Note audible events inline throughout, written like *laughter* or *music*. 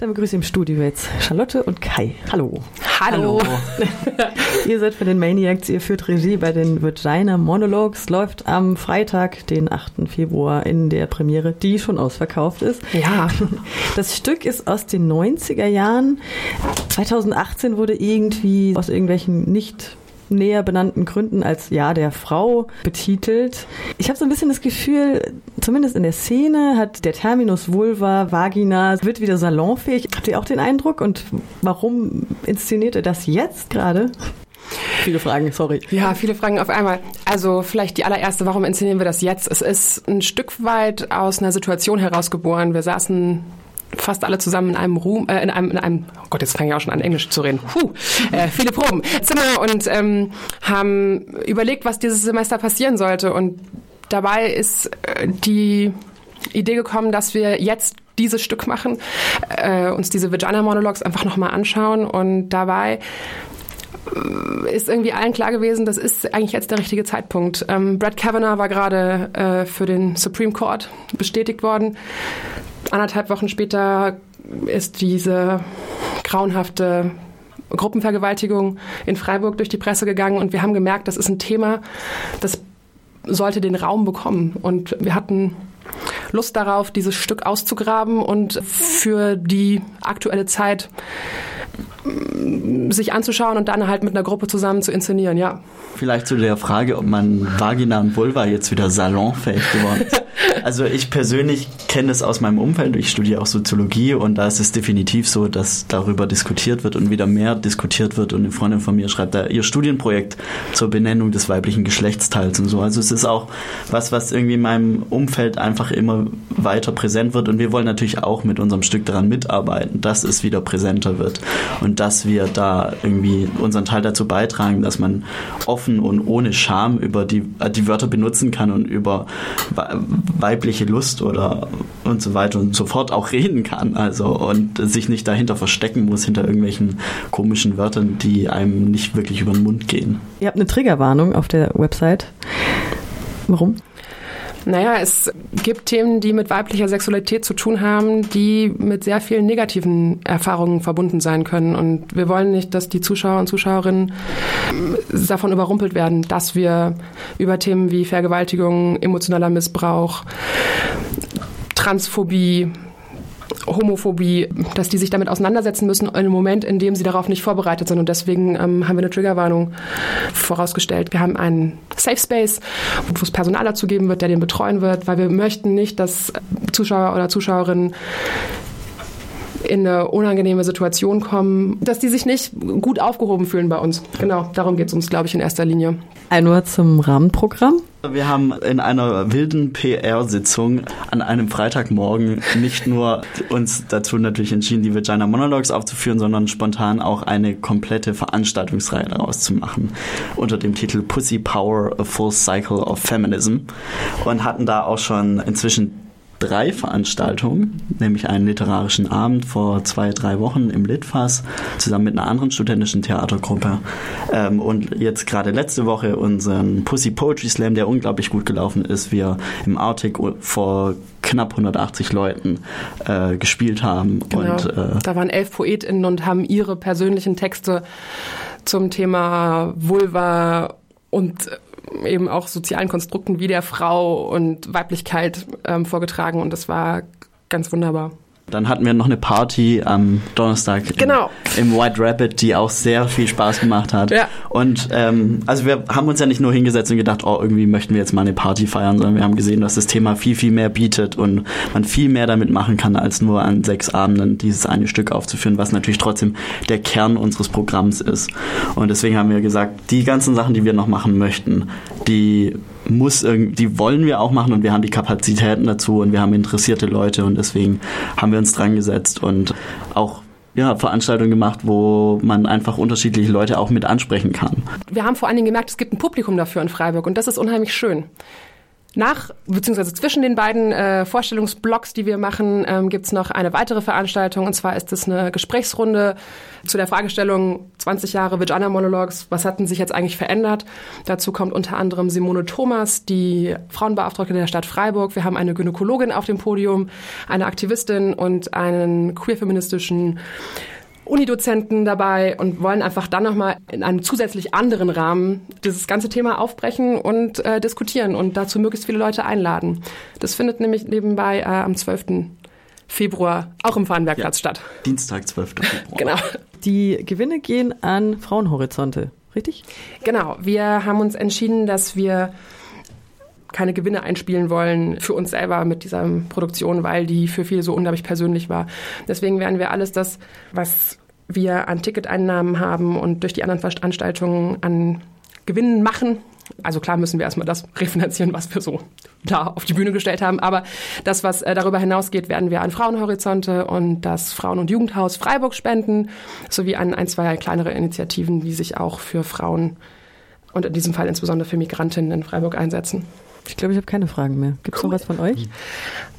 Dann begrüße ich im Studio jetzt Charlotte und Kai. Hallo. Hallo. Hallo. *laughs* ihr seid für den Maniacs, ihr führt Regie bei den Vagina Monologues, läuft am Freitag, den 8. Februar in der Premiere, die schon ausverkauft ist. Ja. *laughs* Das Stück ist aus den 90er Jahren. 2018 wurde irgendwie aus irgendwelchen nicht näher benannten Gründen als Ja der Frau betitelt. Ich habe so ein bisschen das Gefühl, zumindest in der Szene hat der Terminus Vulva, Vagina, wird wieder salonfähig. Habt ihr auch den Eindruck? Und warum inszeniert ihr das jetzt gerade? Viele Fragen, sorry. Ja, viele Fragen auf einmal. Also vielleicht die allererste, warum inszenieren wir das jetzt? Es ist ein Stück weit aus einer Situation herausgeboren. Wir saßen fast alle zusammen in einem Room, äh, in einem, in einem, oh Gott, jetzt fange ich auch schon an Englisch zu reden. Puh, äh, viele Proben, Zimmer und ähm, haben überlegt, was dieses Semester passieren sollte. Und dabei ist äh, die Idee gekommen, dass wir jetzt dieses Stück machen, äh, uns diese Vagina Monologues einfach nochmal anschauen und dabei äh, ist irgendwie allen klar gewesen, das ist eigentlich jetzt der richtige Zeitpunkt. Ähm, Brad Kavanaugh war gerade äh, für den Supreme Court bestätigt worden anderthalb Wochen später ist diese grauenhafte Gruppenvergewaltigung in Freiburg durch die Presse gegangen und wir haben gemerkt, das ist ein Thema, das sollte den Raum bekommen. Und wir hatten Lust darauf, dieses Stück auszugraben und für die aktuelle Zeit sich anzuschauen und dann halt mit einer Gruppe zusammen zu inszenieren, ja. Vielleicht zu der Frage, ob man Vagina und Vulva jetzt wieder salonfähig geworden ist. *laughs* Also ich persönlich kenne es aus meinem Umfeld. Ich studiere auch Soziologie und da ist es definitiv so, dass darüber diskutiert wird und wieder mehr diskutiert wird. Und eine Freundin von mir schreibt da ihr Studienprojekt zur Benennung des weiblichen Geschlechtsteils und so. Also es ist auch was, was irgendwie in meinem Umfeld einfach immer weiter präsent wird. Und wir wollen natürlich auch mit unserem Stück daran mitarbeiten, dass es wieder präsenter wird und dass wir da irgendwie unseren Teil dazu beitragen, dass man offen und ohne Scham über die, die Wörter benutzen kann und über weibliche Lust oder und so weiter und so fort auch reden kann. Also und sich nicht dahinter verstecken muss, hinter irgendwelchen komischen Wörtern, die einem nicht wirklich über den Mund gehen. Ihr habt eine Triggerwarnung auf der Website. Warum? Naja, es gibt Themen, die mit weiblicher Sexualität zu tun haben, die mit sehr vielen negativen Erfahrungen verbunden sein können. Und wir wollen nicht, dass die Zuschauer und Zuschauerinnen davon überrumpelt werden, dass wir über Themen wie Vergewaltigung, emotionaler Missbrauch, Transphobie, Homophobie, dass die sich damit auseinandersetzen müssen in einem Moment, in dem sie darauf nicht vorbereitet sind. Und deswegen ähm, haben wir eine Triggerwarnung vorausgestellt. Wir haben einen Safe Space, wo es Personal dazu geben wird, der den betreuen wird, weil wir möchten nicht, dass Zuschauer oder Zuschauerinnen in eine unangenehme Situation kommen, dass die sich nicht gut aufgehoben fühlen bei uns. Genau, darum geht es uns, glaube ich, in erster Linie. Ein Wort zum Rahmenprogramm. Wir haben in einer wilden PR-Sitzung an einem Freitagmorgen nicht nur uns dazu natürlich entschieden, die Vagina Monologues aufzuführen, sondern spontan auch eine komplette Veranstaltungsreihe daraus zu machen unter dem Titel Pussy Power, a Full Cycle of Feminism und hatten da auch schon inzwischen drei Veranstaltungen, nämlich einen literarischen Abend vor zwei, drei Wochen im Litfass zusammen mit einer anderen studentischen Theatergruppe ähm, und jetzt gerade letzte Woche unseren Pussy Poetry Slam, der unglaublich gut gelaufen ist, wir im Arctic vor knapp 180 Leuten äh, gespielt haben. Genau. Und, äh, da waren elf PoetInnen und haben ihre persönlichen Texte zum Thema Vulva und eben auch sozialen Konstrukten wie der Frau und Weiblichkeit ähm, vorgetragen und das war ganz wunderbar. Dann hatten wir noch eine Party am Donnerstag genau. im, im White Rabbit, die auch sehr viel Spaß gemacht hat. Ja. Und ähm, also wir haben uns ja nicht nur hingesetzt und gedacht, oh, irgendwie möchten wir jetzt mal eine Party feiern, sondern wir haben gesehen, dass das Thema viel, viel mehr bietet und man viel mehr damit machen kann, als nur an sechs Abenden dieses eine Stück aufzuführen, was natürlich trotzdem der Kern unseres Programms ist. Und deswegen haben wir gesagt, die ganzen Sachen, die wir noch machen möchten, die muss die wollen wir auch machen und wir haben die Kapazitäten dazu und wir haben interessierte Leute und deswegen haben wir uns dran gesetzt und auch ja, Veranstaltungen gemacht, wo man einfach unterschiedliche Leute auch mit ansprechen kann. Wir haben vor allen Dingen gemerkt, es gibt ein Publikum dafür in Freiburg und das ist unheimlich schön. Nach, beziehungsweise zwischen den beiden äh, Vorstellungsblocks, die wir machen, ähm, gibt es noch eine weitere Veranstaltung. Und zwar ist es eine Gesprächsrunde zu der Fragestellung 20 Jahre Vagina Monologues. Was hatten sich jetzt eigentlich verändert? Dazu kommt unter anderem Simone Thomas, die Frauenbeauftragte der Stadt Freiburg. Wir haben eine Gynäkologin auf dem Podium, eine Aktivistin und einen queerfeministischen Unidozenten dabei und wollen einfach dann nochmal in einem zusätzlich anderen Rahmen dieses ganze Thema aufbrechen und äh, diskutieren und dazu möglichst viele Leute einladen. Das findet nämlich nebenbei äh, am 12. Februar auch im Fahrenbergplatz ja, statt. Dienstag, 12. Februar. *laughs* genau. Die Gewinne gehen an Frauenhorizonte, richtig? Genau. Wir haben uns entschieden, dass wir keine Gewinne einspielen wollen für uns selber mit dieser Produktion, weil die für viele so unglaublich persönlich war. Deswegen werden wir alles das, was wir an Ticketeinnahmen haben und durch die anderen Veranstaltungen an Gewinnen machen. Also klar müssen wir erstmal das *laughs* refinanzieren, was wir so da auf die Bühne gestellt haben. Aber das, was äh, darüber hinausgeht, werden wir an Frauenhorizonte und das Frauen- und Jugendhaus Freiburg spenden, sowie an ein, zwei kleinere Initiativen, die sich auch für Frauen und in diesem Fall insbesondere für Migrantinnen in Freiburg einsetzen. Ich glaube, ich habe keine Fragen mehr. Gibt es cool. noch was von euch?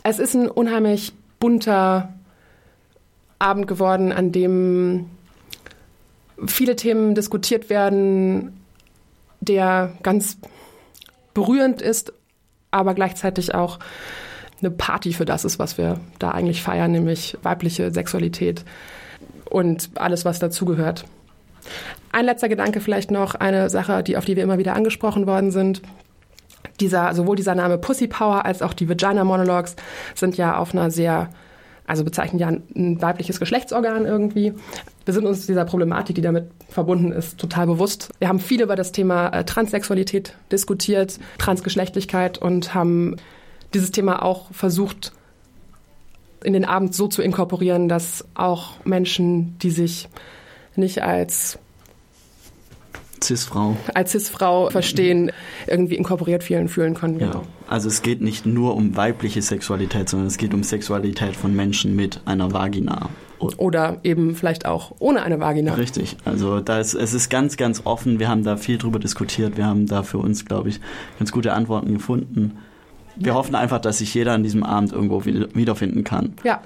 Es ist ein unheimlich bunter Abend geworden, an dem viele Themen diskutiert werden, der ganz berührend ist, aber gleichzeitig auch eine Party für das ist, was wir da eigentlich feiern, nämlich weibliche Sexualität und alles, was dazugehört. Ein letzter Gedanke vielleicht noch, eine Sache, die, auf die wir immer wieder angesprochen worden sind, dieser, sowohl dieser Name Pussy Power als auch die Vagina Monologues sind ja auf einer sehr, also bezeichnen ja ein weibliches Geschlechtsorgan irgendwie. Wir sind uns dieser Problematik, die damit verbunden ist, total bewusst. Wir haben viel über das Thema äh, Transsexualität diskutiert, Transgeschlechtlichkeit und haben dieses Thema auch versucht, in den Abend so zu inkorporieren, dass auch Menschen, die sich nicht als Cis-Frau. Als Cis-Frau verstehen, irgendwie inkorporiert fühlen, fühlen können. Ja. Genau. Also es geht nicht nur um weibliche Sexualität, sondern es geht um Sexualität von Menschen mit einer Vagina. Oder eben vielleicht auch ohne eine Vagina. Richtig. Also da ist, es ist ganz, ganz offen. Wir haben da viel drüber diskutiert. Wir haben da für uns, glaube ich, ganz gute Antworten gefunden. Wir hoffen einfach, dass sich jeder an diesem Abend irgendwo wiederfinden kann. Ja,